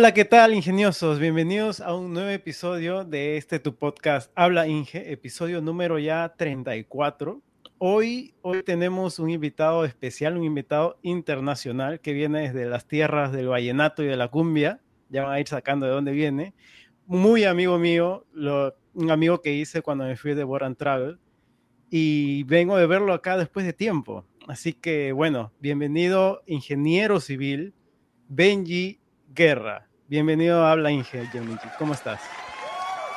Hola, ¿qué tal, ingeniosos? Bienvenidos a un nuevo episodio de este tu podcast Habla Inge, episodio número ya 34. Hoy, hoy tenemos un invitado especial, un invitado internacional que viene desde las tierras del vallenato y de la cumbia. Ya van a ir sacando de dónde viene. Muy amigo mío, un amigo que hice cuando me fui de Boran Travel. Y vengo de verlo acá después de tiempo. Así que, bueno, bienvenido, ingeniero civil, Benji Guerra. Bienvenido a Habla Inge, ¿Cómo estás?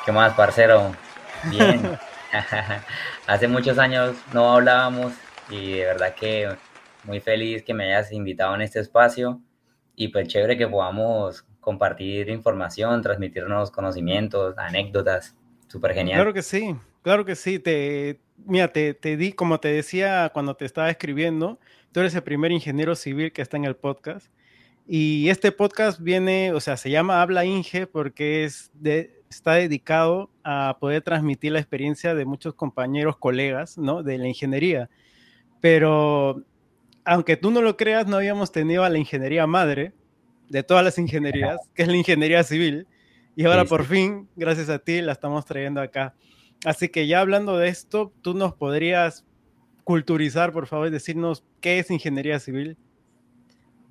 ¿Qué más, parcero? Bien. Hace muchos años no hablábamos y de verdad que muy feliz que me hayas invitado en este espacio y pues chévere que podamos compartir información, transmitirnos conocimientos, anécdotas. Súper genial. Claro que sí, claro que sí. Te, mira, te, te di, como te decía cuando te estaba escribiendo, tú eres el primer ingeniero civil que está en el podcast y este podcast viene, o sea, se llama Habla Inge porque es de, está dedicado a poder transmitir la experiencia de muchos compañeros, colegas, ¿no? De la ingeniería. Pero aunque tú no lo creas, no habíamos tenido a la ingeniería madre de todas las ingenierías, que es la ingeniería civil. Y ahora por fin, gracias a ti, la estamos trayendo acá. Así que ya hablando de esto, tú nos podrías culturizar, por favor, decirnos qué es ingeniería civil.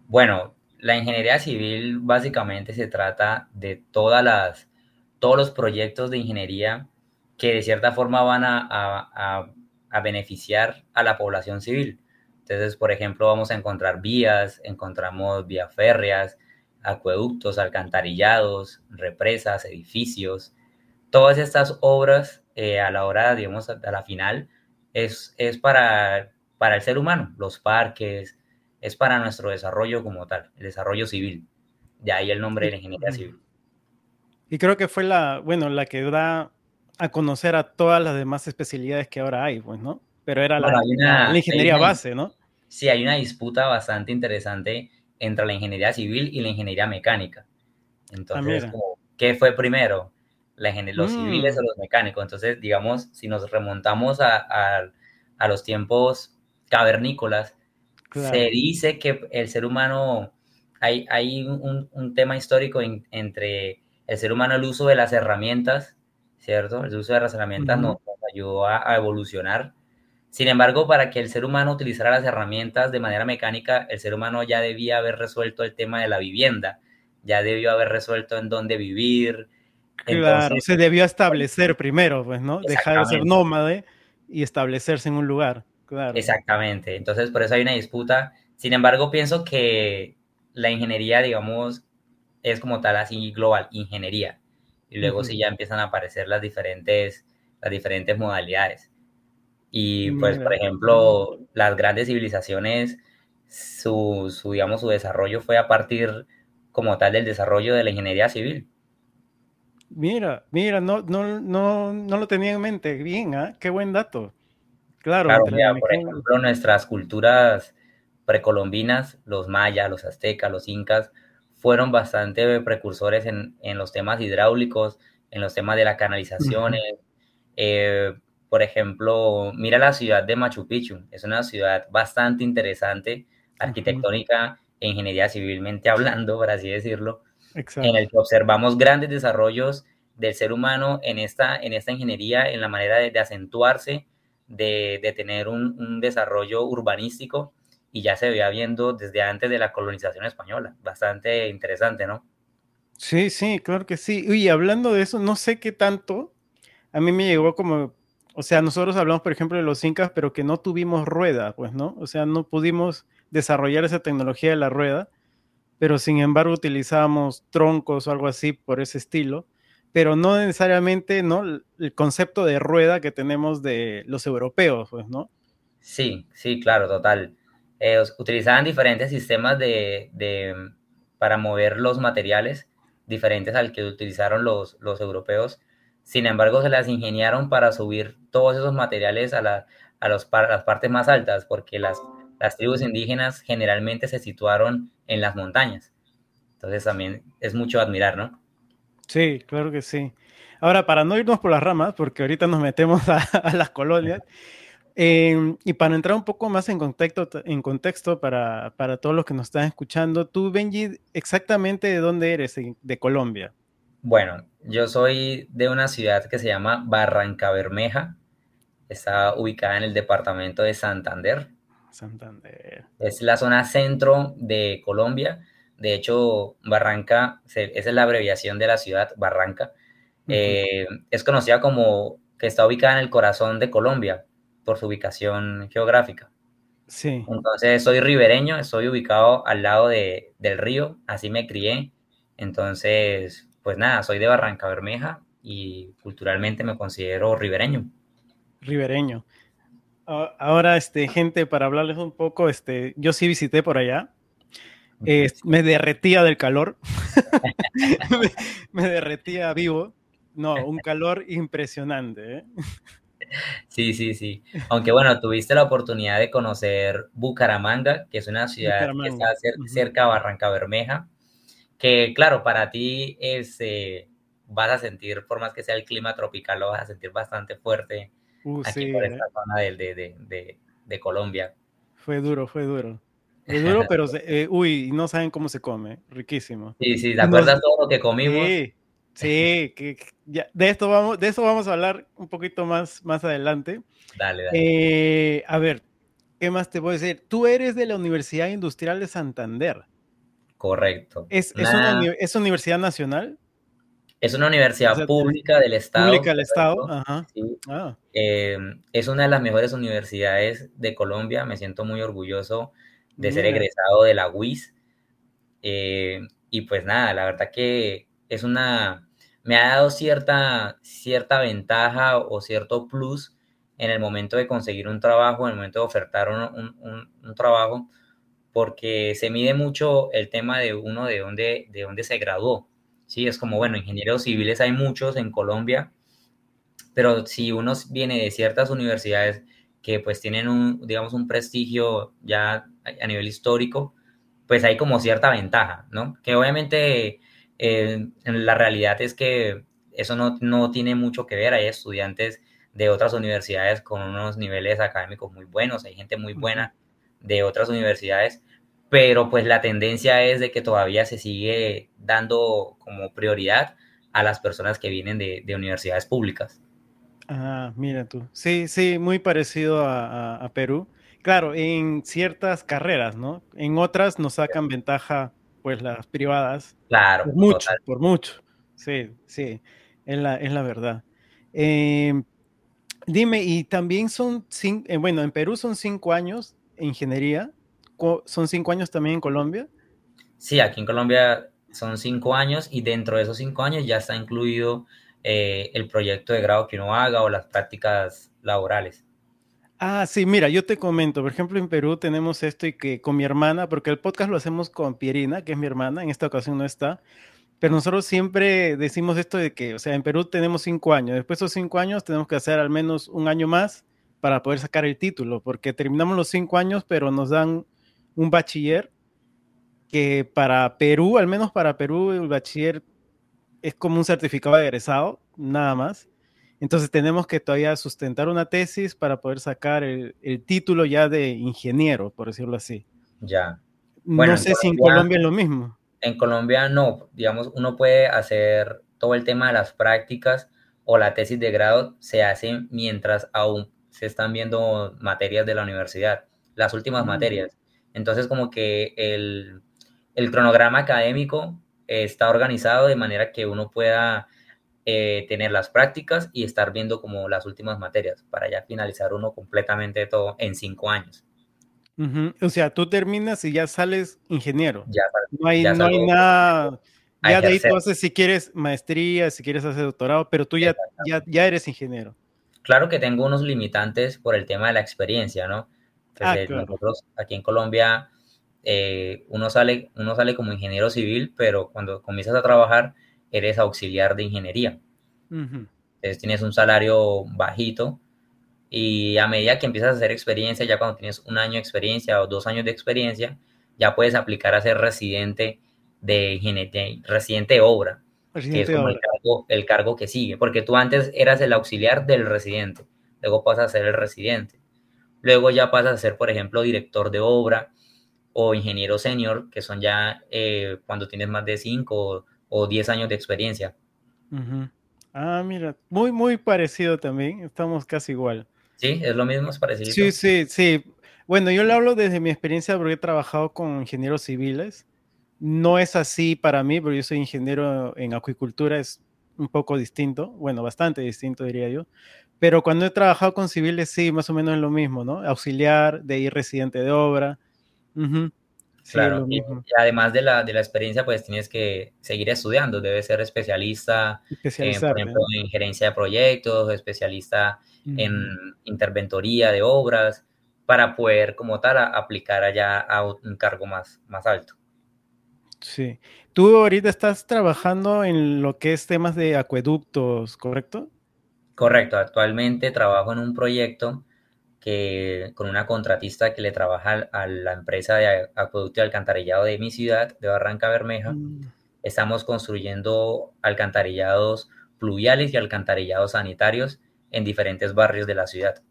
Bueno, la ingeniería civil básicamente se trata de todas las, todos los proyectos de ingeniería que de cierta forma van a, beneficiar a la población civil. Entonces, por ejemplo, vamos a encontrar vías, encontramos vías férreas, acueductos, alcantarillados, represas, edificios. Todas estas obras eh, a la hora, digamos, a la final, es, es para, para el ser humano, los parques, es para nuestro desarrollo como tal, el desarrollo civil. De ahí el nombre de la ingeniería civil. Y creo que fue la, bueno, la que da a conocer a todas las demás especialidades que ahora hay, pues, ¿no? Pero era la, ingeniería base, ¿no? Sí, hay una disputa bastante interesante entre la ingeniería civil y la ingeniería mecánica. Entonces, ah, ¿qué fue primero? La ¿Los mm. civiles o los mecánicos? Entonces, digamos, si nos remontamos a, a los tiempos cavernícolas, se dice que el ser humano, hay, hay un, un tema histórico entre el ser humano, el uso de las herramientas, ¿cierto? El uso de las herramientas nos, ayudó a, evolucionar. Sin embargo, para que el ser humano utilizara las herramientas de manera mecánica, el ser humano ya debía haber resuelto el tema de la vivienda, ya debió haber resuelto en dónde vivir. Claro, se debió establecer primero, pues, ¿no? Dejar de ser nómade y establecerse en un lugar. Exactamente. Entonces, por eso hay una disputa. Sin embargo, pienso que la ingeniería, digamos, es como tal así global, ingeniería. Y luego sí ya empiezan a aparecer las diferentes, las diferentes modalidades. Y pues, por ejemplo, las grandes civilizaciones, su, su, digamos, su desarrollo fue a partir como tal del desarrollo de la ingeniería civil. Mira, mira, no, no, no, no lo tenía en mente. Bien, ¿ah? qué buen dato. Claro, por ejemplo, nuestras culturas precolombinas, los mayas, los aztecas, los incas, fueron bastante precursores en, los temas hidráulicos, en los temas de las canalizaciones. Eh, por ejemplo, mira la ciudad de Machu Picchu, es una ciudad bastante interesante, arquitectónica e ingeniería civilmente hablando, por así decirlo, en el que observamos grandes desarrollos del ser humano en esta, en esta ingeniería, en la manera de acentuarse de, tener un, desarrollo urbanístico y ya se veía viendo desde antes de la colonización española. Bastante interesante, ¿no? Sí, sí, claro que sí. Y hablando de eso, no sé qué tanto, a mí me llegó como, o sea, nosotros hablamos, por ejemplo, de los incas, pero que no tuvimos rueda, pues, ¿no? O sea, no pudimos desarrollar esa tecnología de la rueda, pero sin embargo utilizábamos troncos o algo así por ese estilo pero no necesariamente, ¿no? El concepto de rueda que tenemos de los europeos, pues, ¿no? Sí, sí, claro, total. Eh, utilizaban diferentes sistemas de, para mover los materiales, diferentes al que utilizaron los, los europeos. Sin embargo, se las ingeniaron para subir todos esos materiales a, la, a, los, las partes más altas, porque las, las tribus indígenas generalmente se situaron en las montañas. Entonces también es mucho admirar, ¿no? Sí, claro que sí. Ahora, para no irnos por las ramas, porque ahorita nos metemos a, las colonias, Em, y para entrar un poco más en contexto, en contexto para, para, todos los que nos están escuchando, tú, Benji, exactamente de dónde eres, de Colombia. Bueno, yo soy de una ciudad que se llama Barranca Bermeja. Está ubicada en el departamento de Santander. Santander. Es la zona centro de Colombia. De hecho, Barranca, esa es la abreviación de la ciudad, Barranca. Eh, es conocida como que está ubicada en el corazón de Colombia por su ubicación geográfica. Sí. Entonces, soy ribereño, estoy ubicado al lado de, del río, así me crié. Entonces, pues nada, soy de Barranca Bermeja y culturalmente me considero ribereño. Ribereño. Ahora, este, gente, para hablarles un poco, este, yo sí visité por allá. Me derretía del calor. me, derretía vivo. No, un calor impresionante. ¿eh? Sí, sí, sí. Aunque bueno, tuviste la oportunidad de conocer Bucaramanga, que es una ciudad que está cerca de Barranca Bermeja, que claro, para ti es, eh, vas a sentir, por más que sea el clima tropical, lo vas a sentir bastante fuerte uh, aquí por esta zona de, de, Colombia. Fue duro, fue duro. Fue duro, pero, eh, uy, no saben cómo se come, riquísimo. Sí, sí, ¿te acuerdas todo lo que comimos? Sí, sí, que, ya, de, esto vamos, de eso vamos a hablar un poquito más, más adelante. Dale, dale. Eh, a ver, ¿qué más te puedo decir? Tú eres de la Universidad Industrial de Santander. Correcto. ¿Es, una, universidad nacional? Es una universidad pública del Estado. Pública del Estado, ajá. Ah. Eh, es una de las mejores universidades de Colombia. Me siento muy orgulloso de ser egresado de la UIS. Eh, y pues nada, la verdad que es una, me ha dado cierta, cierta ventaja o cierto plus en el momento de conseguir un trabajo, en el momento de ofertar un trabajo, porque se mide mucho el tema de uno de dónde, de dónde se graduó. Sí, es como, bueno, ingenieros civiles hay muchos en Colombia, pero si uno viene de ciertas universidades que pues tienen un, digamos, un prestigio ya a nivel histórico, pues hay como cierta ventaja, ¿no? Que obviamente eh, la realidad es que eso no, no tiene mucho que ver, hay estudiantes de otras universidades con unos niveles académicos muy buenos, hay gente muy buena de otras universidades, pero pues la tendencia es de que todavía se sigue dando como prioridad a las personas que vienen de, universidades públicas. Ah, mira tú. Sí, sí, muy parecido a, Perú. Claro, en ciertas carreras, ¿no? En otras nos sacan ventaja, pues, las privadas. Claro. Por mucho, por mucho. Sí, sí, es la, es la verdad. Em, dime, y también son, cinco, eh, bueno, en Perú son cinco años ingeniería. ¿Son cinco años también en Colombia? Sí, aquí en Colombia son cinco años y dentro de esos cinco años ya está incluido eh, el proyecto de grado que uno haga o las prácticas laborales. Ah, sí, mira, yo te comento, por ejemplo, en Perú tenemos esto y que con mi hermana, porque el podcast lo hacemos con Pierina, que es mi hermana, en esta ocasión no está, pero nosotros siempre decimos esto de que, o sea, en Perú tenemos cinco años, después de esos cinco años tenemos que hacer al menos un año más para poder sacar el título, porque terminamos los cinco años, pero nos dan un bachiller que para Perú, al menos para Perú, el bachiller es como un certificado de egresado, nada más. Entonces tenemos que todavía sustentar una tesis para poder sacar el, título ya de ingeniero, por decirlo así. Ya. no sé si en Colombia es lo mismo. En Colombia no, digamos, uno puede hacer todo el tema de las prácticas o la tesis de grado se hace mientras aún se están viendo materias de la universidad, las últimas mm. materias. Entonces, como que el, cronograma académico está organizado de manera que uno pueda eh, tener las prácticas y estar viendo como las últimas materias para ya finalizar uno completamente todo en cinco años. O sea, tú terminas y ya sales ingeniero. Ya, no hay, no hay nada. Ya de ahí tú haces si quieres maestría, si quieres hacer doctorado, pero tú ya, ya, ya eres ingeniero. Claro que tengo unos limitantes por el tema de la experiencia, ¿no? Pues, ah, nosotros aquí en Colombia, eh, uno, sale, uno sale como ingeniero civil, pero cuando comienzas a trabajar, eres auxiliar de ingeniería. Entonces tienes un salario bajito y a medida que empiezas a hacer experiencia, ya cuando tienes un año de experiencia o dos años de experiencia, ya puedes aplicar a ser residente de, ingeniería, residente de obra que es como el cargo, que sigue, porque tú antes eras el auxiliar del residente, luego pasas a ser el residente. Luego ya pasas a ser, por ejemplo, director de obra o ingeniero senior, que son ya eh, cuando tienes más de 5 o 10 años de experiencia. Ah, mira, muy, muy parecido también, estamos casi igual. Sí, es lo mismo, es parecido. Sí, sí, sí. Bueno, yo le hablo desde mi experiencia porque he trabajado con ingenieros civiles. No es así para mí, porque yo soy ingeniero en acuicultura, es un poco distinto, bueno, bastante distinto diría yo. Pero cuando he trabajado con civiles, sí, más o menos es lo mismo, ¿no? Auxiliar, de ir residente de obra. Claro, y, además de la, de la experiencia, pues tienes que seguir estudiando, debes ser especialista, por ejemplo, en gerencia de proyectos, especialista en interventoría de obras, para poder como tal aplicar allá a un cargo más, más alto. Sí. Tú ahorita estás trabajando en lo que es temas de acueductos, ¿correcto? Correcto. Actualmente trabajo en un proyecto que con una contratista que le trabaja a la empresa de acueducto y alcantarillado de mi ciudad, de Barranca Bermeja. Mm. Estamos construyendo alcantarillados pluviales y alcantarillados sanitarios en diferentes barrios de la ciudad.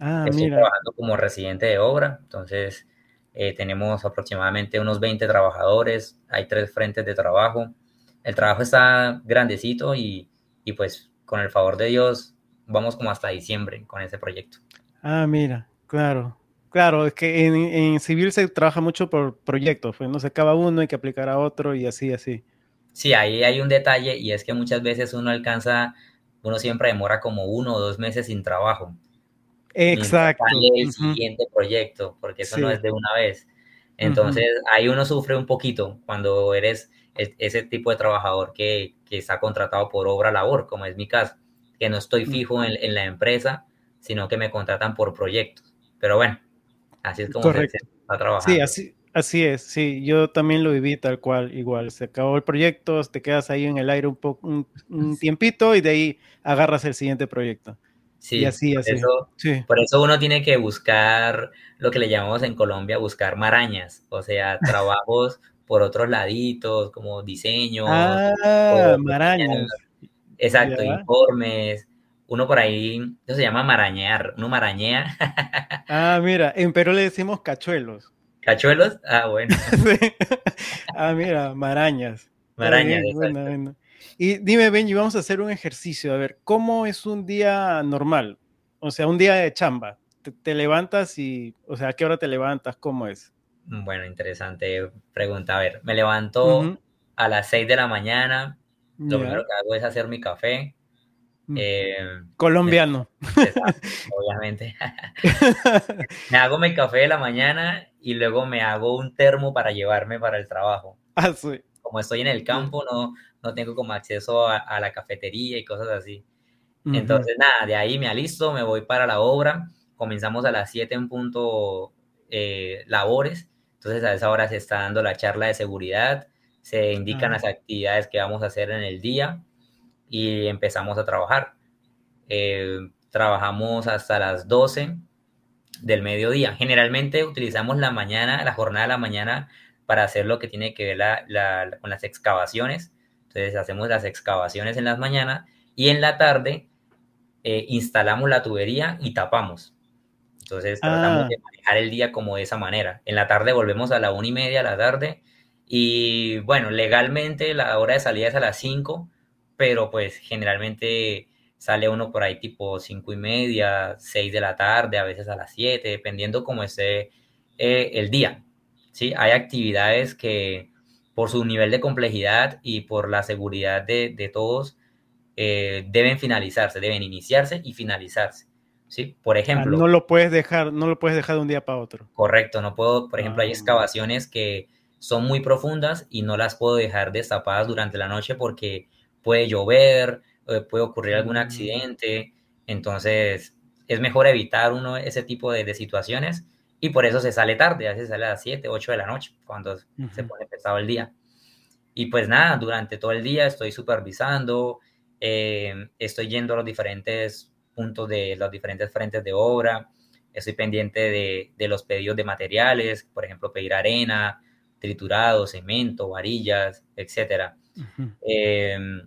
Ah, Estoy trabajando como residente de obra, entonces eh, tenemos aproximadamente unos 20 trabajadores, hay tres frentes de trabajo. El trabajo está grandecito y, y pues con el favor de Dios vamos como hasta diciembre con ese proyecto. Ah, mira, claro. Claro, es que en, civil se trabaja mucho por proyectos, pues no se acaba uno, hay que aplicar a otro y así, así. Sí, ahí hay un detalle y es que muchas veces uno alcanza, uno siempre demora como uno o dos meses sin trabajo. Exacto. el siguiente proyecto, porque eso no es de una vez. Entonces, ahí uno sufre un poquito cuando eres ese tipo de trabajador que, que, está contratado por obra labor, como es mi caso, que no estoy fijo en, en, la empresa, sino que me contratan por proyectos. Pero bueno, así es como se, está trabajando. Sí, así, así es, sí, yo también lo viví tal cual, igual. Se acabó el proyecto, te quedas ahí en el aire un, poco, un tiempito y de ahí agarras el siguiente proyecto. Sí, así, por, Eso, por eso uno tiene que buscar lo que le llamamos en Colombia, buscar marañas, o sea, trabajos por otros laditos, como diseño. Ah, marañas. Exacto, informes. Uno por ahí, eso se llama marañear, uno marañea. ah, mira, en Perú le decimos cachuelos. ¿Cachuelos? Ah, bueno. ah, mira, marañas. Marañas. Y dime, Benji, vamos a hacer un ejercicio. A ver, ¿cómo es un día normal? O sea, un día de chamba. Te, levantas y, o sea, ¿a qué hora te levantas? ¿Cómo es? Bueno, interesante pregunta. A ver, me levanto a las 6 de la mañana. Lo primero que hago es hacer mi café. Mm. Eh, Colombiano. obviamente. me hago mi café de la mañana y luego me hago un termo para llevarme para el trabajo. Ah, sí. Como estoy en el campo, no, no tengo como acceso a, la cafetería y cosas así. Entonces, nada, de ahí me alisto, me voy para la obra, comenzamos a las 7 en punto eh, labores, entonces a esa hora se está dando la charla de seguridad, se indican las actividades que vamos a hacer en el día y empezamos a trabajar. Eh, trabajamos hasta las 12 del mediodía. Generalmente utilizamos la mañana, la jornada de la mañana para hacer lo que tiene que ver con las excavaciones entonces hacemos las excavaciones en las mañanas y en la tarde eh, instalamos la tubería y tapamos. Entonces tratamos ah. de manejar el día como de esa manera. En la tarde volvemos a la una y media de la tarde y bueno, legalmente la hora de salida es a las 5, pero pues generalmente sale uno por ahí tipo cinco y media, 6 de la tarde, a veces a las 7, dependiendo cómo esté eh, el día. ¿sí? Hay actividades que por su nivel de complejidad y por la seguridad de, todos, eh, deben finalizarse, deben iniciarse y finalizarse. ¿sí? Por ah, ejemplo... no lo puedes dejar, no lo puedes dejar de un día para otro. Correcto, no puedo, por ejemplo, hay ah. excavaciones que son muy profundas y no las puedo dejar destapadas durante la noche porque puede llover, eh, puede ocurrir algún mm. accidente, entonces es mejor evitar uno ese tipo de, de situaciones y por eso se sale tarde, a veces sale a las 7, 8 de la noche, cuando se pone pesado el día. Y pues nada, durante todo el día estoy supervisando, eh, estoy yendo a los diferentes puntos de los diferentes frentes de obra, estoy pendiente de, de los pedidos de materiales, por ejemplo, pedir arena, triturado, cemento, varillas, etc. Em,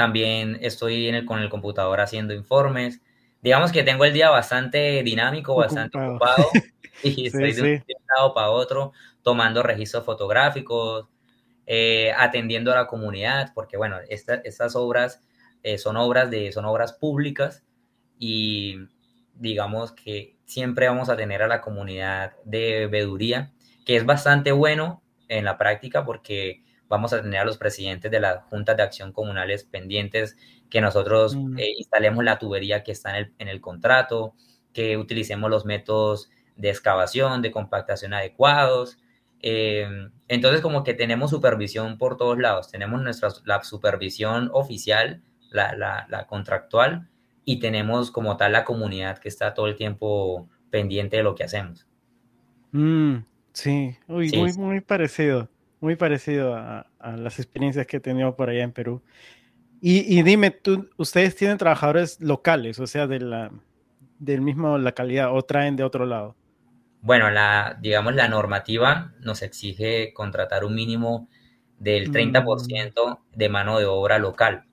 también estoy en el, con el computador haciendo informes, digamos que tengo el día bastante dinámico, bastante ocupado. y estoy de un lado para otro tomando registros fotográficos, eh, atendiendo a la comunidad, porque bueno, estas obras eh, son obras de, son obras públicas y digamos que siempre vamos a tener a la comunidad de veeduría, que es bastante bueno en la práctica porque vamos a tener a los presidentes de las juntas de acción comunales pendientes que nosotros mm. eh, instalemos la tubería que está en el, en el contrato, que utilicemos los métodos de excavación, de compactación adecuados. Eh, entonces, como que tenemos supervisión por todos lados. Tenemos nuestra la supervisión oficial, la, la, la, contractual, y tenemos como tal la comunidad que está todo el tiempo pendiente de lo que hacemos. Mm, sí, muy, muy parecido, muy parecido a, a, las experiencias que he tenido por allá en Perú. Y, y, dime, tú, ¿ustedes tienen trabajadores locales, o sea, de la, del mismo localidad, o traen de otro lado? bueno, la, digamos, la normativa nos exige contratar un mínimo del 30% mm. de mano de obra local.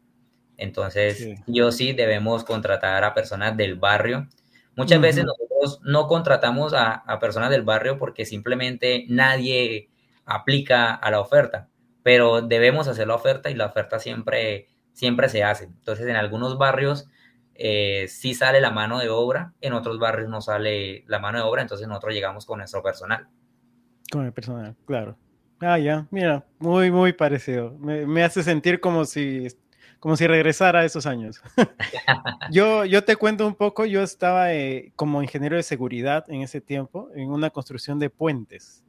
Entonces, yo sí debemos contratar a personas del barrio. Muchas veces nosotros no contratamos a, a, personas del barrio porque simplemente nadie aplica a la oferta, pero debemos hacer la oferta y la oferta siempre, siempre se hace. Entonces, en algunos barrios eh, sí sale la mano de obra, en otros barrios no sale la mano de obra, entonces nosotros llegamos con nuestro personal. Con el personal, claro. Ah, ya, mira, muy, muy parecido. Me, hace sentir como si, como si regresara a esos años. yo, yo te cuento un poco, yo estaba eh, como ingeniero de seguridad en ese tiempo, en una construcción de puentes.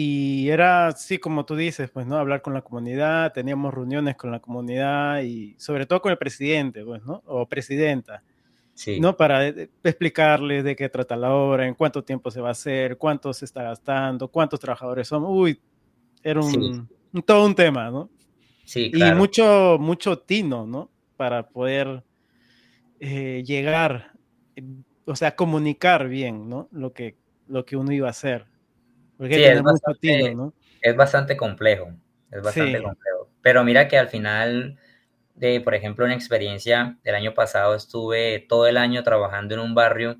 Y era así como tú dices, pues, ¿no? Hablar con la comunidad, teníamos reuniones con la comunidad y sobre todo con el presidente, pues, ¿no? O presidenta. Sí. ¿no? Para eh, explicarles de qué trata la obra, en cuánto tiempo se va a hacer, cuánto se está gastando, cuántos trabajadores somos. Uy, era un, todo un tema, ¿no? Sí, claro. Y mucho, mucho tino, ¿no? Para poder eh, llegar, o sea, comunicar bien, ¿no? Lo que, lo que uno iba a hacer sí, es bastante, es bastante complejo, es bastante complejo. Pero mira que al final, de, por ejemplo, una experiencia del año pasado, estuve todo el año trabajando en un barrio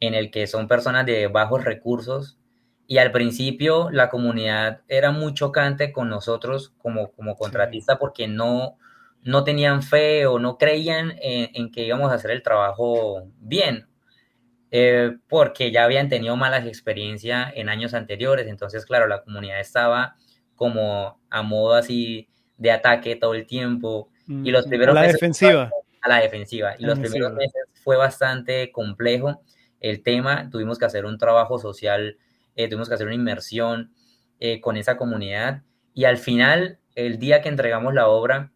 en el que son personas de bajos recursos y al principio la comunidad era muy chocante con nosotros como, como contratista porque no, no tenían fe o no creían en, en, que íbamos a hacer el trabajo bien. Eh, porque ya habían tenido malas experiencias en años anteriores, entonces claro, la comunidad estaba como a modo así de ataque todo el tiempo y los mm, primeros a la defensiva. a la defensiva y los primeros meses fue bastante complejo el tema, tuvimos que hacer un trabajo social, eh, tuvimos que hacer una inmersión eh, con esa comunidad y al final, el día que entregamos la obra,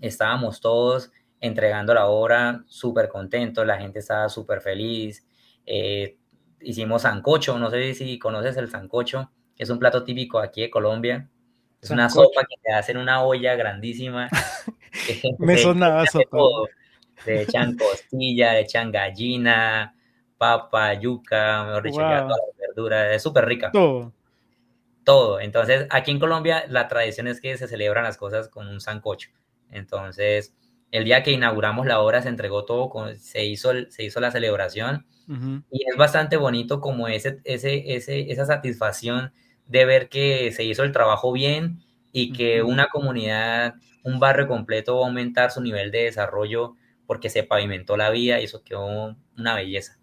estábamos todos entregando la obra súper contentos, la gente estaba súper feliz, eh, hicimos sancocho, no sé si conoces el sancocho, es un plato típico aquí de Colombia. Es una sopa que te hacen una olla grandísima. Me sonaba sopa. Le echan costilla, le echan gallina, papa, yuca, mejor dicho, todas las verduras. Es súper rica. Todo. Todo. Entonces, aquí en Colombia la tradición es que se celebran las cosas con un sancocho. Entonces, el día que inauguramos la obra se entregó todo, se, hizo, se hizo la celebración y es bastante bonito como ese, ese, ese, esa satisfacción de ver que se hizo el trabajo bien y que una comunidad, un barrio completo va a aumentar su nivel de desarrollo porque se pavimentó la vía y eso quedó una belleza.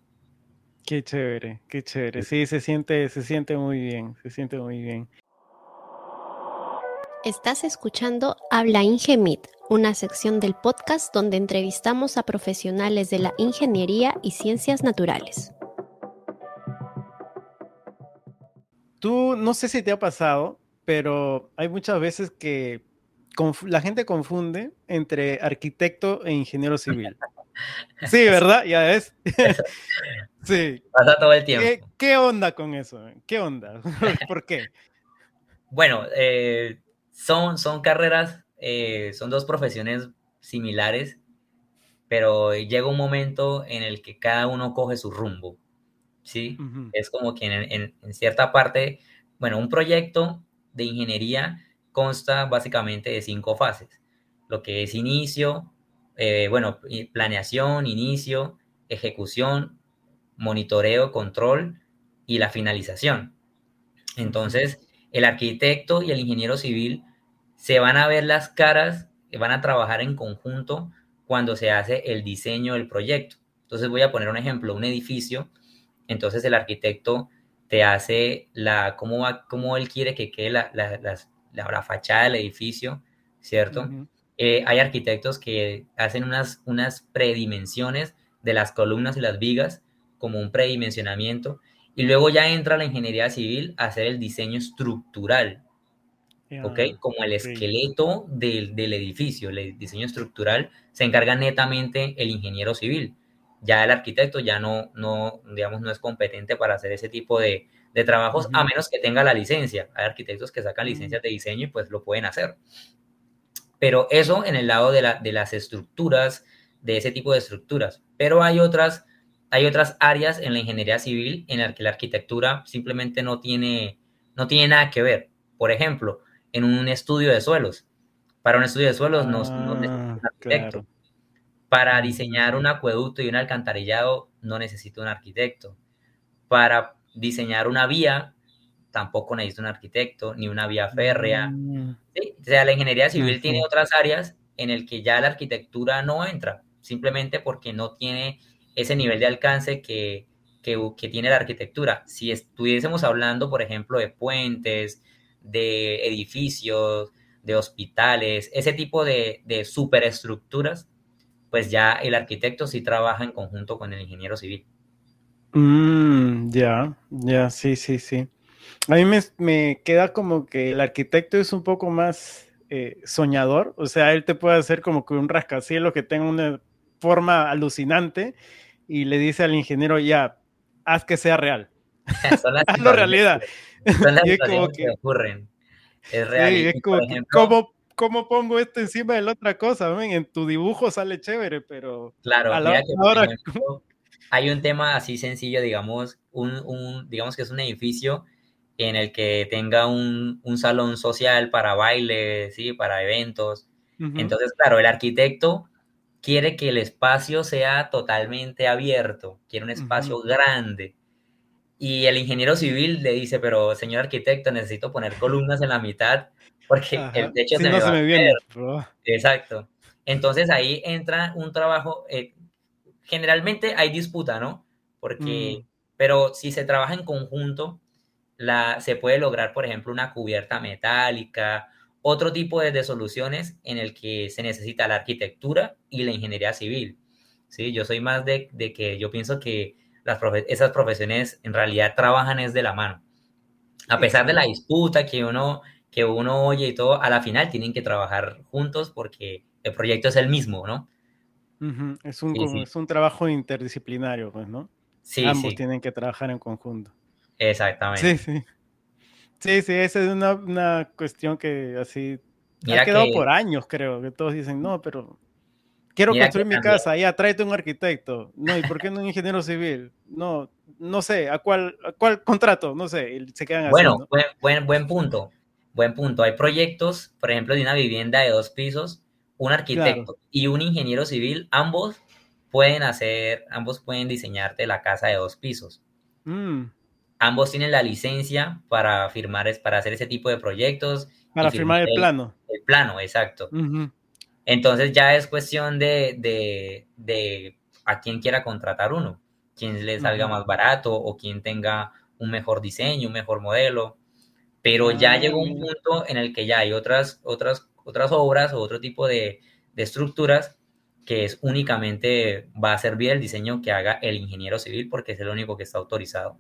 Qué chévere, qué chévere. Sí, se siente, se siente muy bien, se siente muy bien. Estás escuchando Habla Ingemit, una sección del podcast donde entrevistamos a profesionales de la ingeniería y ciencias naturales. Tú, no sé si te ha pasado, pero hay muchas veces que la gente confunde entre arquitecto e ingeniero civil. Sí, ¿verdad? Ya es. sí. Pasa todo el tiempo. ¿Qué, onda con eso? ¿Qué onda? ¿Por qué? Bueno, eh, son, son carreras, eh, son dos profesiones similares, pero llega un momento en el que cada uno coge su rumbo, ¿sí? Es como que en, en, cierta parte, bueno, un proyecto de ingeniería consta básicamente de cinco fases, lo que es inicio, eh, bueno, planeación, inicio, ejecución, monitoreo, control y la finalización. Entonces, el arquitecto y el ingeniero civil se van a ver las caras, van a trabajar en conjunto cuando se hace el diseño del proyecto. Entonces voy a poner un ejemplo, un edificio, entonces el arquitecto te hace la, cómo, va, cómo él quiere que quede la, la, la, fachada del edificio, ¿cierto? Eh, hay arquitectos que hacen unas, unas predimensiones de las columnas y las vigas como un predimensionamiento y luego ya entra la ingeniería civil a hacer el diseño estructural, ¿ok? Como el esqueleto del, del, edificio, el diseño estructural se encarga netamente el ingeniero civil. Ya el arquitecto ya no, no digamos, no es competente para hacer ese tipo de, de trabajos, a menos que tenga la licencia. Hay arquitectos que sacan licencias de diseño y pues lo pueden hacer. Pero eso en el lado de, la, de las estructuras, de ese tipo de estructuras. Pero hay otras, hay otras áreas en la ingeniería civil en las que la arquitectura simplemente no tiene, no tiene nada que ver. Por ejemplo, en un estudio de suelos. Para un estudio de suelos no, no necesita un ah, arquitecto. Para diseñar un acueducto y un alcantarillado no necesita un arquitecto. Para diseñar una vía tampoco necesita un arquitecto, ni una vía férrea. Mm. O sea, la ingeniería civil tiene otras áreas en el que ya la arquitectura no entra, simplemente porque no tiene ese nivel de alcance que, que, tiene la arquitectura. Si estuviésemos hablando, por ejemplo, de puentes, de edificios, de hospitales, ese tipo de, de superestructuras, pues ya el arquitecto sí trabaja en conjunto con el ingeniero civil. Mm, ya, ya, sí, sí, sí. A mí me, queda como que el arquitecto es un poco más eh, soñador, o sea, él te puede hacer como que un rascacielos que tenga una forma alucinante y le dice al ingeniero, ya, haz que sea real. Hazlo realidad. Son las que, ocurren. Es real. Sí, es como, ¿cómo, ¿cómo, pongo esto encima de la otra cosa? En tu dibujo sale chévere, pero... Claro, a la, ahora... hay un tema así sencillo, digamos, un, un, digamos que es un edificio en el que tenga un, un salón social para baile, ¿sí? para eventos. Entonces, claro, el arquitecto quiere que el espacio sea totalmente abierto, quiere un espacio grande. Y el ingeniero civil le dice, pero señor arquitecto, necesito poner columnas en la mitad porque el techo se, me va viene, Exacto. Entonces ahí entra un trabajo, eh, generalmente hay disputa, ¿no? Porque, mm. pero si se trabaja en conjunto, la, se puede lograr, por ejemplo, una cubierta metálica, otro tipo de, soluciones en el que se necesita la arquitectura y la ingeniería civil. ¿sí? Yo soy más de, que yo pienso que las esas profesiones en realidad trabajan es de la mano. A pesar de la disputa que uno, que uno oye y todo, a la final tienen que trabajar juntos porque el proyecto es el mismo, ¿no? es, un, es un trabajo interdisciplinario, pues, ¿no? Sí, Ambos tienen que trabajar en conjunto. Exactamente. Sí, sí. Sí, sí, esa es una, una cuestión que así ha quedado por años, creo, que todos dicen, no, pero quiero construir mi casa, ya tráete un arquitecto. No, ¿y por qué no un ingeniero civil? No, no sé, ¿a cuál, a cuál contrato? No sé, se quedan Bueno, buen, buen, buen, punto, buen punto. Hay proyectos, por ejemplo, de una vivienda de dos pisos, un arquitecto y un ingeniero civil, ambos pueden hacer, ambos pueden diseñarte la casa de dos pisos. Mm ambos tienen la licencia para firmar, para hacer ese tipo de proyectos. Para firmar el, plano. El plano, exacto. Entonces ya es cuestión de, a quién quiera contratar uno, quién le salga más barato o quién tenga un mejor diseño, un mejor modelo. Pero ya ah, llegó un punto en el que ya hay otras, otras, otras obras o otro tipo de, de estructuras que es únicamente va a servir el diseño que haga el ingeniero civil porque es el único que está autorizado.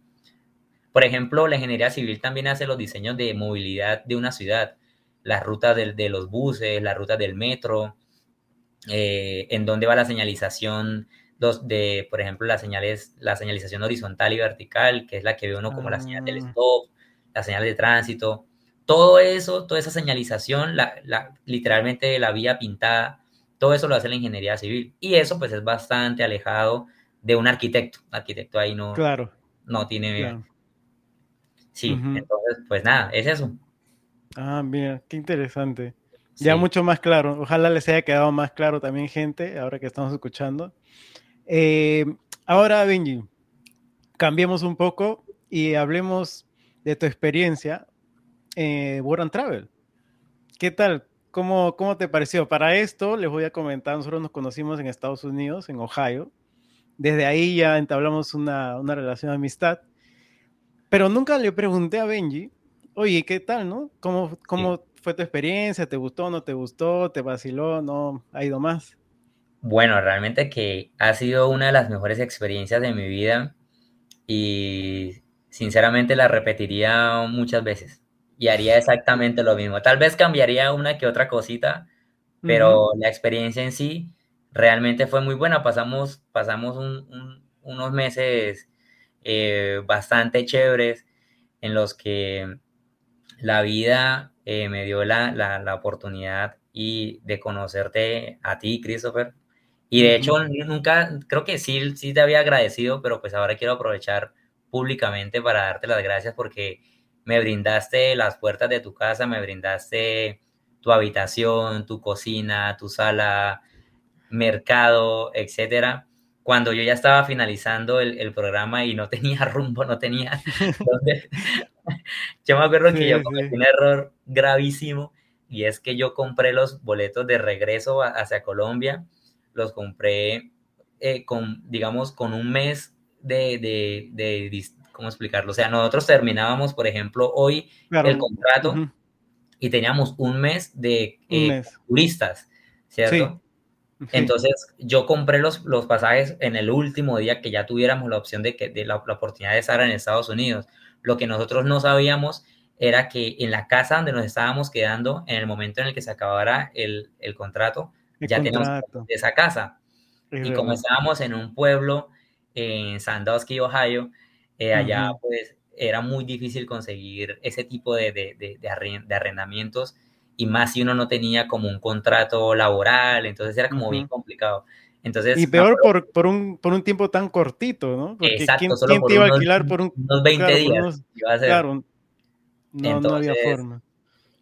Por ejemplo, la ingeniería civil también hace los diseños de movilidad de una ciudad, las rutas de, los buses, las rutas del metro, eh, en dónde va la señalización de, por ejemplo, las señales, la señalización horizontal y vertical, que es la que ve uno como la señal del ah. stop, la señal de tránsito, todo eso, toda esa señalización, la, literalmente la vía pintada, todo eso lo hace la ingeniería civil. Y eso pues es bastante alejado de un arquitecto. Un arquitecto ahí no, claro. no tiene Sí, entonces, pues nada, es eso. Ah, mira, qué interesante. Ya mucho más claro. Ojalá les haya quedado más claro también, gente, ahora que estamos escuchando. Eh, ahora, Benji, cambiemos un poco y hablemos de tu experiencia en World and Travel. ¿Qué tal? ¿Cómo, ¿Cómo te pareció? Para esto les voy a comentar, nosotros nos conocimos en Estados Unidos, en Ohio. Desde ahí ya entablamos una, una relación de amistad. Pero nunca le pregunté a Benji, oye, ¿qué tal, no? ¿Cómo, cómo fue tu experiencia? ¿Te gustó, no te gustó? ¿Te vaciló? ¿No ha ido más? Bueno, realmente que ha sido una de las mejores experiencias de mi vida y sinceramente la repetiría muchas veces y haría exactamente lo mismo. Tal vez cambiaría una que otra cosita, pero la experiencia en sí realmente fue muy buena. Pasamos, pasamos unos meses eh, bastante chéveres en los que la vida eh, me dio la, la, oportunidad y de conocerte a ti, Christopher. Y de hecho, nunca, creo que sí, sí te había agradecido, pero pues ahora quiero aprovechar públicamente para darte las gracias porque me brindaste las puertas de tu casa, me brindaste tu habitación, tu cocina, tu sala, mercado, etcétera. Cuando yo ya estaba finalizando el, programa y no tenía rumbo, no tenía yo me acuerdo que yo cometí un error gravísimo y es que yo compré los boletos de regreso hacia Colombia, los compré eh, con, digamos, con un mes de, de, de, ¿cómo explicarlo? O sea, nosotros terminábamos, por ejemplo, hoy el contrato y teníamos un mes de eh, turistas, ¿cierto? Entonces yo compré los, los pasajes en el último día que ya tuviéramos la opción de, que, de la, la oportunidad de estar en Estados Unidos. Lo que nosotros no sabíamos era que en la casa donde nos estábamos quedando, en el momento en el que se acabara el, contrato, ya teníamos esa casa. y como estábamos en un pueblo en Sandusky, Ohio, eh, allá pues era muy difícil conseguir ese tipo de, de, arrendamientos y más si uno no tenía como un contrato laboral, entonces era como bien complicado. Entonces, y peor por, por, un, por un tiempo tan cortito, ¿no? Porque exacto, ¿quién, ¿quién te iba a alquilar por un, unos 20 días? Claro, no, no, había forma.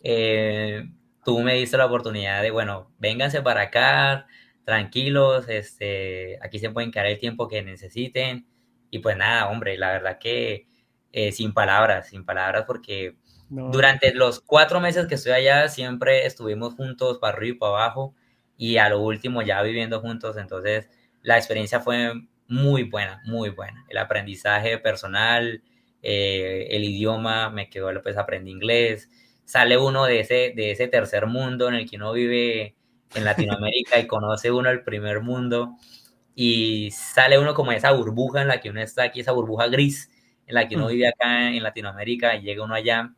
Eh, tú me diste la oportunidad de, bueno, vénganse para acá, tranquilos, este, aquí se pueden quedar el tiempo que necesiten. Y pues nada, hombre, la verdad que eh, sin palabras, sin palabras, porque durante los cuatro meses que estoy allá siempre estuvimos juntos para arriba y para abajo y a lo último ya viviendo juntos, entonces la experiencia fue muy buena, muy buena. El aprendizaje personal, eh, el idioma, me quedó, pues aprendí inglés, sale uno de ese, de ese tercer mundo en el que uno vive en Latinoamérica y conoce uno el primer mundo y sale uno como esa burbuja en la que uno está aquí, esa burbuja gris en la que uno vive acá en Latinoamérica y llega uno allá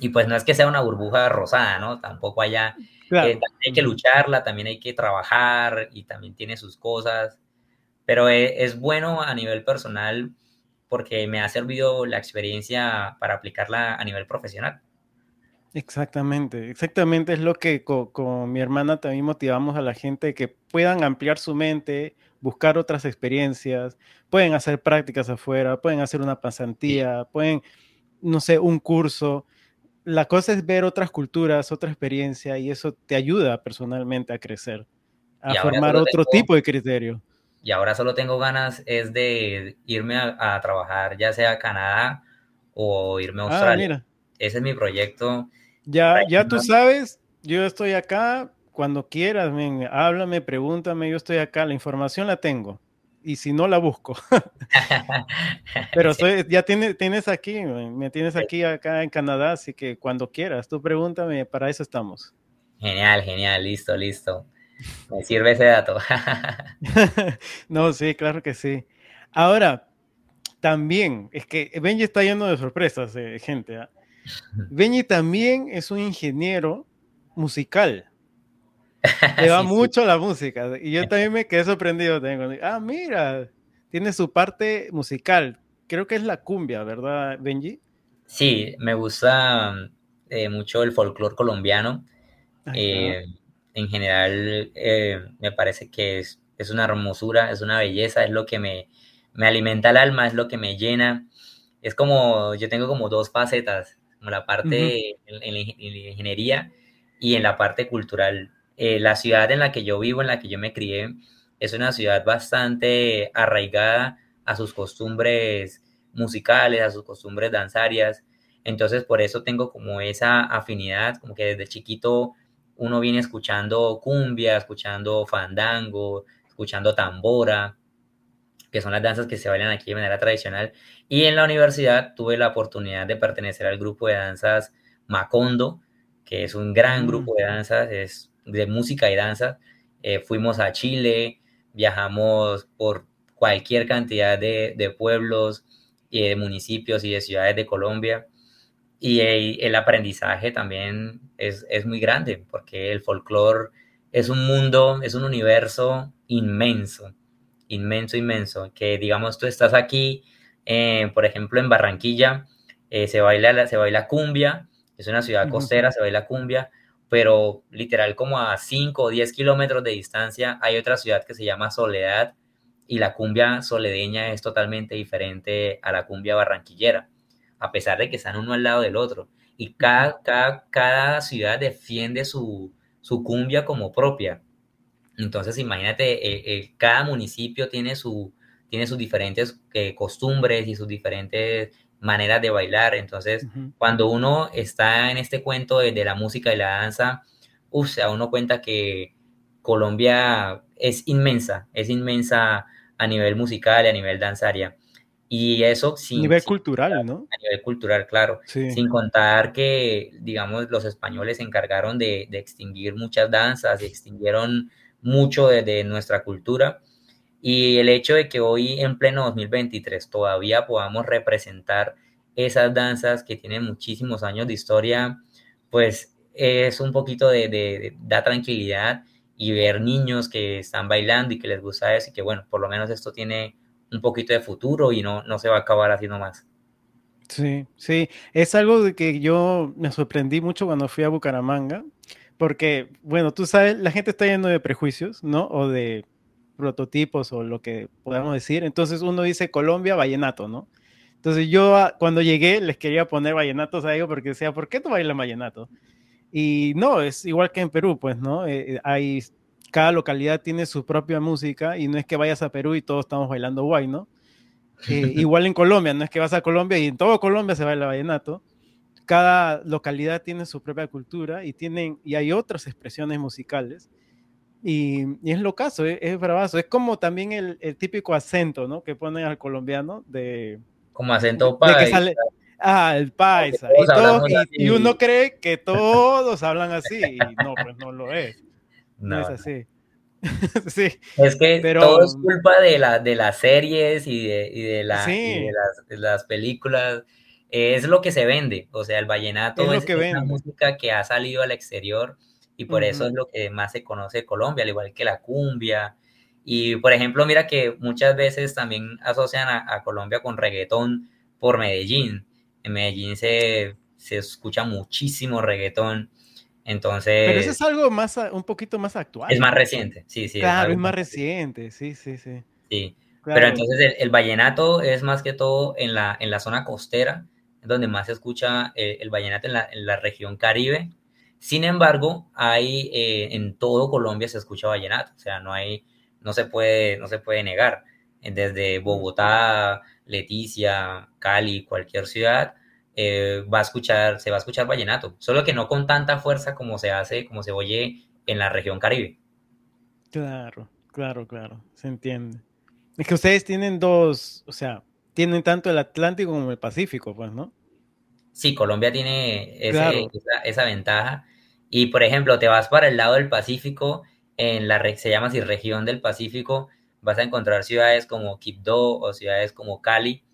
y pues no es que sea una burbuja rosada, ¿no? Tampoco allá eh, hay que lucharla, también hay que trabajar y también tiene sus cosas, pero e, es, bueno a nivel personal porque me ha servido la experiencia para aplicarla a nivel profesional. Exactamente, exactamente es lo que con, mi hermana también motivamos a la gente que puedan ampliar su mente, buscar otras experiencias, pueden hacer prácticas afuera, pueden hacer una pasantía, pueden, no sé, un curso la cosa es ver otras culturas, otra experiencia y eso te ayuda personalmente a crecer, a formar otro tipo de criterio. Y ahora solo tengo ganas es de irme a, trabajar ya sea a Canadá o irme a ah, Australia. Ese es mi proyecto. Ya, ya tú sabes, yo estoy acá cuando quieras, háblame, pregúntame, yo estoy acá, la información la tengo y si no la busco. Pero ya tienes, tienes aquí, me tienes aquí acá en Canadá, así que cuando quieras, tú pregúntame, para eso estamos. Genial, genial, listo, listo. Me sirve ese dato. no, sí, claro que sí. Ahora, también, es que Benji está lleno de sorpresas, eh, gente. ¿ah? Benji también es un ingeniero musical. Le va mucho la música. Y yo también me quedé sorprendido. Tengo. Ah, mira, tiene su parte musical. Creo que es la cumbia, ¿verdad, Benji? Sí, me gusta eh, mucho el folclore colombiano. Eh, en general, eh, me parece que es, es, una hermosura, es una belleza, es lo que me, me alimenta el alma, es lo que me llena. Es como, yo tengo como dos facetas, como la parte en, la ingeniería y en la parte cultural. Eh, la ciudad en la que yo vivo, en la que yo me crié, es una ciudad bastante arraigada a sus costumbres musicales, a sus costumbres danzarias. Entonces, por eso tengo como esa afinidad, como que desde chiquito uno viene escuchando cumbia, escuchando fandango, escuchando tambora, que son las danzas que se bailan aquí de manera tradicional. Y en la universidad tuve la oportunidad de pertenecer al grupo de danzas Macondo, que es un gran mm. grupo de danzas, es de música y danza. Eh, fuimos a Chile, viajamos por cualquier cantidad de, pueblos y de municipios y de ciudades de Colombia. Y el, aprendizaje también es, es, muy grande, porque el folclore es un mundo, es un universo inmenso inmenso, inmenso, que digamos tú estás aquí, eh, por ejemplo, en Barranquilla, eh, se, baila, se baila cumbia, es una ciudad costera, se baila cumbia, pero literal como a 5 o 10 kilómetros de distancia hay otra ciudad que se llama Soledad y la cumbia soledeña es totalmente diferente a la cumbia barranquillera, a pesar de que están uno al lado del otro. Y cada, cada, cada ciudad defiende su, su cumbia como propia. Entonces, imagínate, eh, eh, cada municipio tiene, su, tiene sus diferentes eh, costumbres y sus diferentes maneras de bailar. Entonces, cuando uno está en este cuento de, la música y la danza, uf, se da uno cuenta que Colombia es inmensa, es inmensa a nivel musical y a nivel danzaria. Y eso sin... A nivel cultural, ¿no? A nivel cultural, claro. Sin contar que, digamos, los españoles se encargaron de, de extinguir muchas danzas y extinguieron mucho de, nuestra cultura y el hecho de que hoy en pleno 2023 todavía podamos representar esas danzas que tienen muchísimos años de historia, pues es un poquito de, da tranquilidad y ver niños que están bailando y que les gusta eso y que bueno, por lo menos esto tiene un poquito de futuro y no, no se va a acabar así nomás. Sí, sí, es algo de que yo me sorprendí mucho cuando fui a Bucaramanga, porque, bueno, tú sabes, la gente está lleno de prejuicios, ¿no? O de prototipos o lo que podamos decir. Entonces uno dice Colombia, vallenato, ¿no? Entonces yo ah, cuando llegué les quería poner vallenatos a ellos porque decía, ¿por qué tú bailas vallenato? Y no, es igual que en Perú, pues, ¿no? Eh, eh, hay, cada localidad tiene su propia música y no es que vayas a Perú y todos estamos bailando guay, ¿no? Eh, igual en Colombia, no es que vas a Colombia y en todo Colombia se baila vallenato cada localidad tiene su propia cultura y, tienen, y hay otras expresiones musicales. Y, es lo caso, es, es, bravazo. Es como también el, el, típico acento, ¿no? Que ponen al colombiano de... Como acento paisa. ah, el paisa. Y, y, uno cree que todos hablan así. Y no, pues no lo es. No, es así. sí. Es que pero, todo es culpa de, la, de las series y de, y de, la, y de, las, de las películas es lo que se vende, o sea, el vallenato es, una música que ha salido al exterior y por eso es lo que más se conoce de Colombia, al igual que la cumbia. Y por ejemplo, mira que muchas veces también asocian a, Colombia con reggaetón por Medellín. En Medellín se, se escucha muchísimo reggaetón. Entonces. Pero eso es algo más, un poquito más actual. Es más reciente, sí, sí. Claro, es, más reciente, sí, sí, sí. Sí. Pero entonces el, vallenato es más que todo en la, en la zona costera, donde más se escucha eh, el vallenato en la, en la, región caribe. Sin embargo, hay eh, en todo Colombia se escucha vallenato, o sea, no hay, no se puede, no se puede negar. Desde Bogotá, Leticia, Cali, cualquier ciudad, eh, va a escuchar, se va a escuchar vallenato, solo que no con tanta fuerza como se hace, como se oye en la región caribe. Claro, claro, claro, se entiende. Es que ustedes tienen dos, o sea, tienen tanto el Atlántico como el Pacífico, pues, ¿no? Sí, Colombia tiene esa, ventaja. Y, por ejemplo, te vas para el lado del Pacífico, en la se llama así región del Pacífico, vas a encontrar ciudades como Quibdó o ciudades como Cali,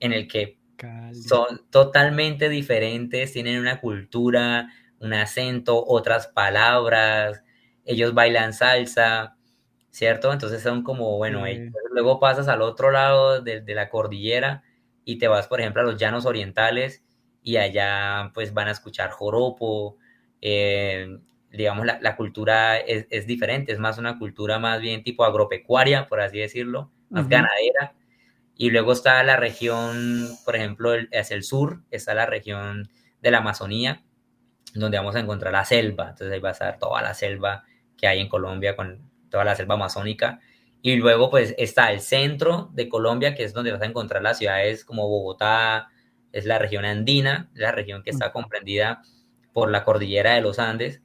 en el que son totalmente diferentes, tienen una cultura, un acento, otras palabras, ellos bailan salsa, ¿cierto? Entonces son como, bueno, luego pasas al otro lado de, la cordillera y te vas, por ejemplo, a los llanos orientales y allá pues van a escuchar joropo, eh, digamos, la, cultura es, diferente, es más una cultura más bien tipo agropecuaria, por así decirlo, más ganadera. Y luego está la región, por ejemplo, hacia el sur, está la región de la Amazonía, donde vamos a encontrar la selva. Entonces ahí va a estar toda la selva que hay en Colombia, con toda la selva amazónica. Y luego pues está el centro de Colombia, que es donde vas a encontrar las ciudades como Bogotá, es la región andina, la región que está comprendida por la cordillera de los Andes,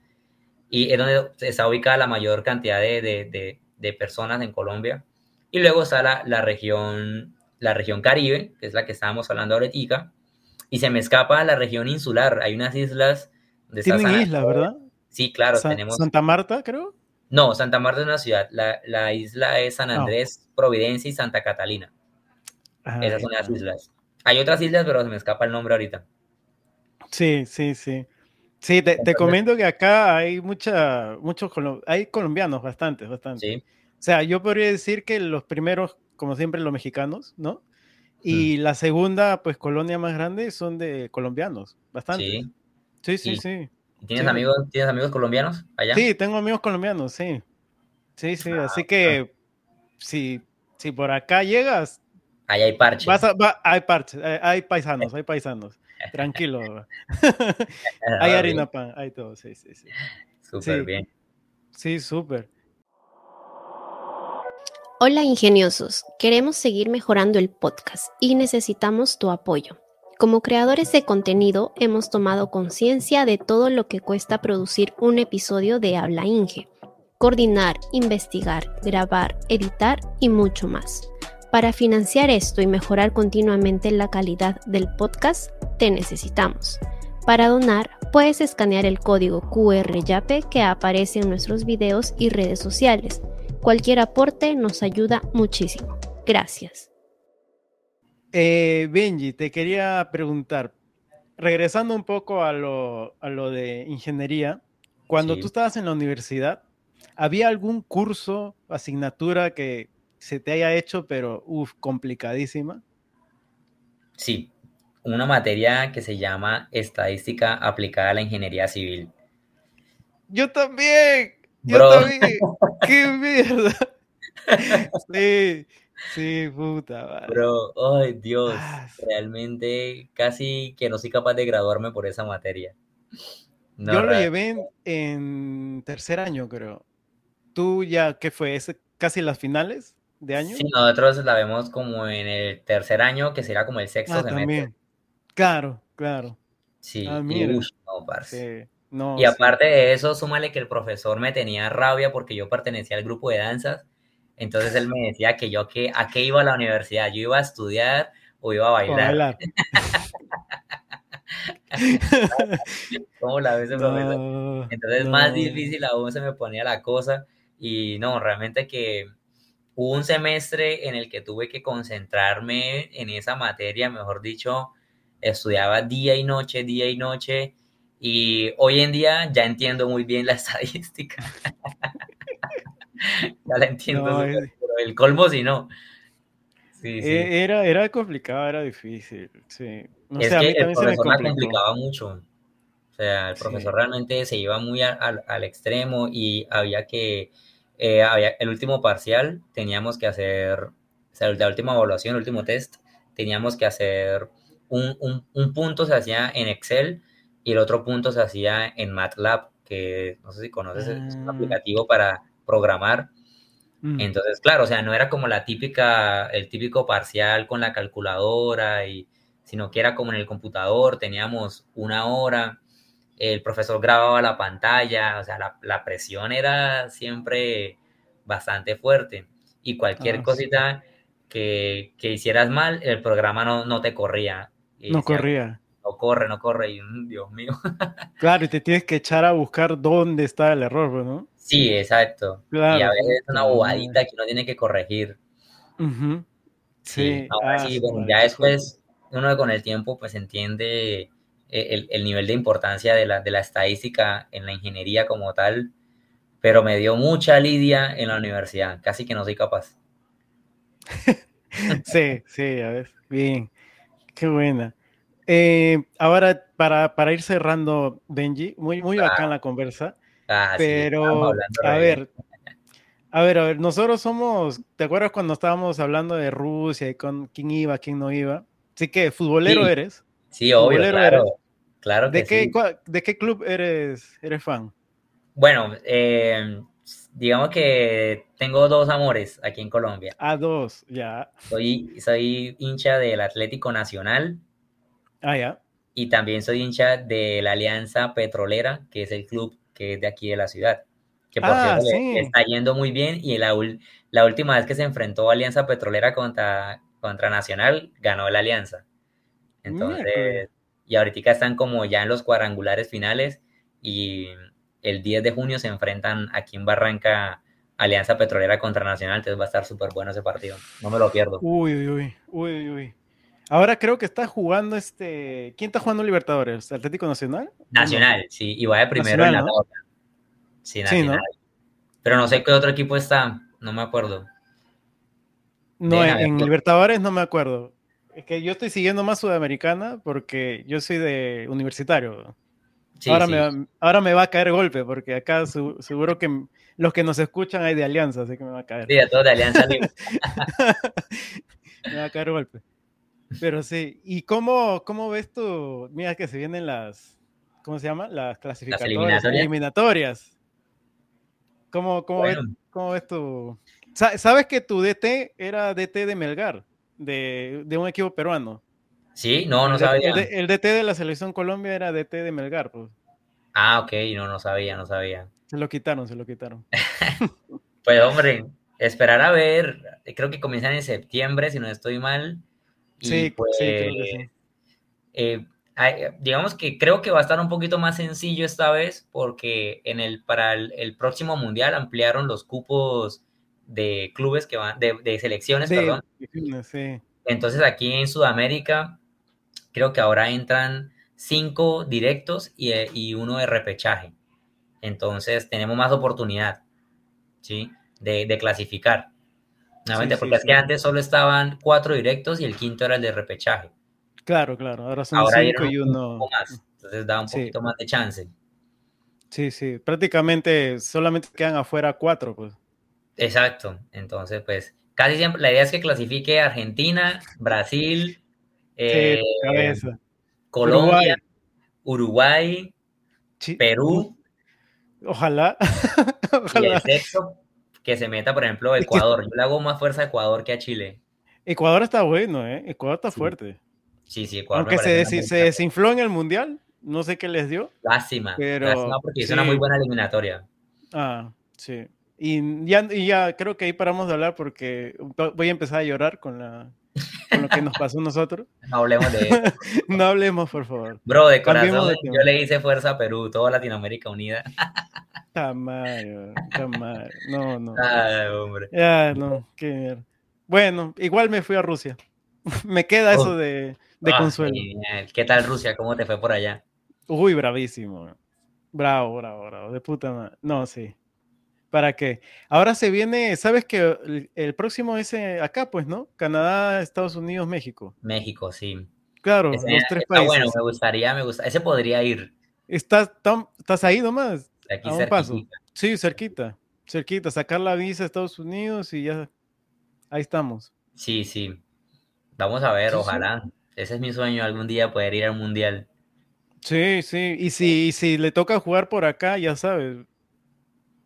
y es donde está ubicada la mayor cantidad de, de, personas en Colombia. Y luego está la, la, región, la región Caribe, que es la que estábamos hablando ahorita, y se me escapa la región insular. Hay unas islas tienen islas, ¿verdad? Sí, claro, tenemos. Santa Marta, creo. No, Santa Marta es una ciudad. La, isla es San ah. Andrés, Providencia y Santa Catalina. Esas son las islas. Hay otras islas, pero se me escapa el nombre ahorita. Sí, sí, sí. Sí, te, comento que acá hay mucha, muchos hay colombianos, bastantes, bastantes. Sí. O sea, yo podría decir que los primeros, como siempre, los mexicanos, ¿no? Y mm. la segunda, pues, colonia más grande son de colombianos, bastante. Sí. Sí, sí, sí. ¿Tienes, Amigos, ¿Tienes amigos colombianos allá? Sí, tengo amigos colombianos, sí. Sí, sí, ah, así que si, si por acá llegas... Ahí hay parches. hay parches, hay, paisanos, hay paisanos. Tranquilo. hay harina pan, hay todo, sí, sí, sí. Súper bien. Sí, súper. Hola ingeniosos, queremos seguir mejorando el podcast y necesitamos tu apoyo. Como creadores de contenido hemos tomado conciencia de todo lo que cuesta producir un episodio de Habla Inge. Coordinar, investigar, grabar, editar y mucho más. Para financiar esto y mejorar continuamente la calidad del podcast, te necesitamos. Para donar, puedes escanear el código QR YAPE que aparece en nuestros videos y redes sociales. Cualquier aporte nos ayuda muchísimo. Gracias. Eh, Benji, te quería preguntar, regresando un poco a lo, de ingeniería, cuando tú estabas en la universidad, ¿había algún curso, asignatura que se te haya hecho, pero uff, complicadísima? Sí, una materia que se llama Estadística aplicada a la ingeniería civil. Yo también, yo también, qué mierda. Sí, Sí, puta. Pero, ay Dios, ah, realmente casi que no soy capaz de graduarme por esa materia. Yo lo llevé en, tercer año, creo. ¿Tú ya qué fue? ¿Es casi las finales de año? Sí, nosotros la vemos como en el tercer año, que será como el sexto ah, semestre. También. Claro, claro. Sí, ah, y, no, parce. y aparte de eso, súmale que el profesor me tenía rabia porque yo pertenecía al grupo de danzas entonces él me decía que yo que, a qué iba a la universidad, yo iba a estudiar o iba a bailar. ¿Cómo la ves, Entonces más difícil aún se me ponía la cosa y no, realmente que hubo un semestre en el que tuve que concentrarme en esa materia, mejor dicho, estudiaba día y noche, día y noche y hoy en día ya entiendo muy bien la estadística ya la entiendo, pero el colmo si no. Sí, sí. E, era, era complicado, era difícil, sí. es que el profesor me complicaba mucho. O sea, el profesor realmente se iba muy al extremo y había que, eh, había, el último parcial teníamos que hacer, o sea, la última evaluación, el último test, teníamos que hacer un, un, un punto se hacía en Excel y el otro punto se hacía en MATLAB, que no sé si conoces, es un ah. aplicativo para programar. Mm. Entonces, claro, o sea, no era como la típica, el típico parcial con la calculadora, y, sino que era como en el computador, teníamos una hora, el profesor grababa la pantalla, o sea, la, presión era siempre bastante fuerte y cualquier ah, cosita que, hicieras mal, el programa no, no te corría. no corría. No corre, no corre, y mm, Dios mío. claro, y te tienes que echar a buscar dónde está el error, ¿no? Sí, exacto. y a veces es una bobadita que uno tiene que corregir. Sí. Ahora sí, bueno, ya después uno con el tiempo pues entiende eh, el, nivel de importancia de la, de la, estadística en la ingeniería como tal, pero me dio mucha lidia en la universidad, casi que no soy capaz. sí, sí, a ver, bien, qué buena. Eh, ahora, para, para, ir cerrando, Benji, muy, muy bacán la conversa. Ah, pero, a ver, a ver, a ver, nosotros somos, ¿te acuerdas cuando estábamos hablando de Rusia y con quién iba, quién no iba? Así que futbolero eres. Sí, obvio, claro. Claro que ¿De qué, sí. ¿De qué club eres, eres fan? Bueno, eh, digamos que tengo dos amores aquí en Colombia. Ah, dos, ya. Soy, soy hincha del Atlético Nacional. Ah, ya. Y también soy hincha de la Alianza Petrolera, que es el club que es de aquí de la ciudad. Que por Ah, cierto sí. está yendo muy bien. Y la, la última vez que se enfrentó Alianza Petrolera contra, contra Nacional, ganó la Alianza. Entonces, y ahorita están como ya en los cuadrangulares finales. Y el 10 de junio se enfrentan aquí en Barranca Alianza Petrolera contra Nacional. Entonces va a estar súper bueno ese partido. No me lo pierdo. Uy, uy, uy, uy, uy, uy. Ahora creo que está jugando este. ¿Quién está jugando Libertadores? ¿Atlético Nacional? Nacional, sí, y va de primero en la ¿no? tabla. Sí, Sí, Nacional. Pero no sé qué otro equipo está, no me acuerdo. No, en, Libertadores no me acuerdo. Es que yo estoy siguiendo más Sudamericana porque yo soy de universitario. Sí, ahora, sí. Me, va- ahora me va a caer golpe porque acá su- seguro que los que nos escuchan hay de Alianza, así que me va a caer. Sí, de todos de Alianza me va a caer golpe. Pero sí, ¿y cómo, cómo ves tú? Mira que se vienen las, ¿cómo se llama? Las clasificatorias, eliminatorias. eliminatorias. ¿Cómo, cómo, ves, Bueno. cómo ves tú? Sa- ¿Sabes que tu DT era DT de Melgar, de, de un equipo peruano? Sí, no, no el, sabía. el DT de la selección Colombia era DT de Melgar, pues. Ah, ok, no, no sabía, no sabía. Se lo quitaron, se lo quitaron. Pues hombre, esperar a ver, creo que comienzan en septiembre, si no estoy mal. Y Sí, pues, sí, creo que sí. eh, digamos que creo que va a estar un poquito más sencillo esta vez porque en el, para el, el próximo mundial ampliaron los cupos de clubes que van, de, de selecciones, perdón. sí. Entonces aquí en Sudamérica creo que ahora entran cinco directos y, eh, y uno de repechaje. Entonces tenemos más oportunidad, ¿sí? De, de clasificar. Nuevamente, Sí, porque es que antes solo estaban cuatro directos y el quinto era el de repechaje. Claro, claro. Ahora son Ahora cinco y un uno. poco más. Entonces da un poquito más de chance. Sí, sí. Prácticamente solamente quedan afuera cuatro, pues. Exacto. Entonces, pues, casi siempre la idea es que clasifique Argentina, Brasil, eh, sí. Colombia, Uruguay, Perú. Ojalá. Y el sexto, que se meta, por ejemplo, Ecuador. Yo le hago más fuerza a Ecuador que a Chile. Ecuador está bueno, ¿eh? Ecuador está Sí. fuerte. Sí, sí, Ecuador Aunque se, se desinfló en el mundial. No sé qué les dio. Lástima, pero- lástima porque es una muy buena eliminatoria. Ah, sí. Y ya, y ya creo que ahí paramos de hablar porque voy a empezar a llorar con, la, con lo que nos pasó a nosotros. No hablemos de eso. No hablemos, por favor. Bro, de corazón, de yo le hice fuerza a Perú, toda Latinoamérica unida. Tamayo, tamayo. No, no. Ay, hombre. Ya, no, qué mierda. Bueno, igual me fui a Rusia. me queda eso Oh. de, de Ah, consuelo. genial. ¿Qué tal Rusia? ¿Cómo te fue por allá? Uy, bravísimo. Bravo, bravo, bravo. De puta madre. No, sí. ¿Para qué? Ahora se viene, ¿sabes que el, el próximo es eh, acá, pues, ¿no? Canadá, Estados Unidos, México. México, sí. Claro, Ese- los tres está países. bueno, me gustaría, me gusta. Ese podría ir ¿Estás, tam- ¿Estás ahí nomás? aquí A un paso. cerquita. Sí, cerquita. Cerquita. Sacar la visa a Estados Unidos y ya. Ahí estamos. Sí, sí. Vamos a ver, Sí, sí. ojalá. Ese es mi sueño, algún día poder ir al mundial. Sí, sí. Y si, y si le toca jugar por acá, ya sabes.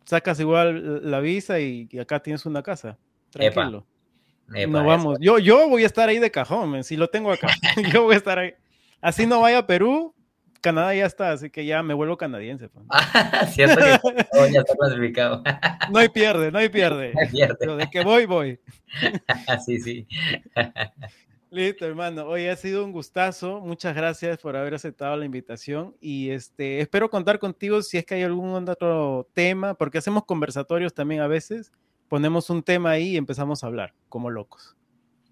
Sacas igual la visa y, y acá tienes una casa. Tranquilo. Epa, no vamos. Yo, yo voy a estar ahí de cajón, si lo tengo acá. yo voy a estar ahí. Así no vaya a Perú, Canadá ya está, así que ya me vuelvo canadiense. pues. Cierto que ya está clasificado. No hay pierde, no hay pierde. Pierde. Pero de que voy, voy. sí, sí. Listo, hermano. Hoy ha sido un gustazo. Muchas gracias por haber aceptado la invitación y este espero contar contigo si es que hay algún otro tema, porque hacemos conversatorios también a veces. Ponemos un tema ahí y empezamos a hablar como locos.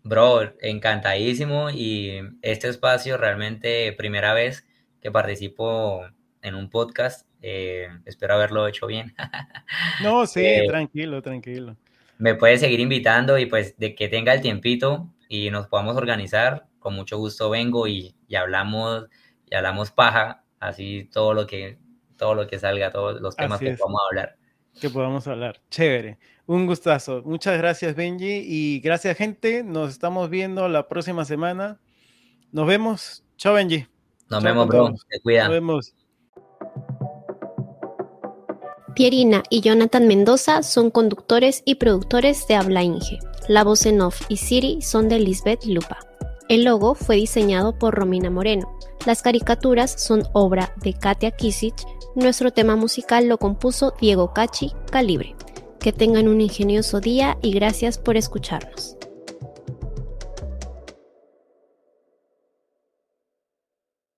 Bro, encantadísimo y este espacio realmente primera vez que participo en un podcast. eh, espero haberlo hecho bien. No, sí, Eh, tranquilo, tranquilo. Me puedes seguir invitando y pues de que tenga el tiempito y nos podamos organizar, con mucho gusto vengo y, y hablamos y hablamos paja, así todo lo que todo lo que salga, todos los temas Así que a hablar. que podamos hablar. Chévere. Un gustazo. Muchas gracias, Benji. Y gracias, gente. Nos estamos viendo la próxima semana. Nos vemos. Chao, Benji. Nos vemos, bro. Te cuida. Nos vemos. Pierina y Jonathan Mendoza son conductores y productores de Habla Inge. La voz en off y Siri son de Lisbeth Lupa. El logo fue diseñado por Romina Moreno. Las caricaturas son obra de Katia Kisich. Nuestro tema musical lo compuso Diego Cachi Calibre. Que tengan un ingenioso día y gracias por escucharnos.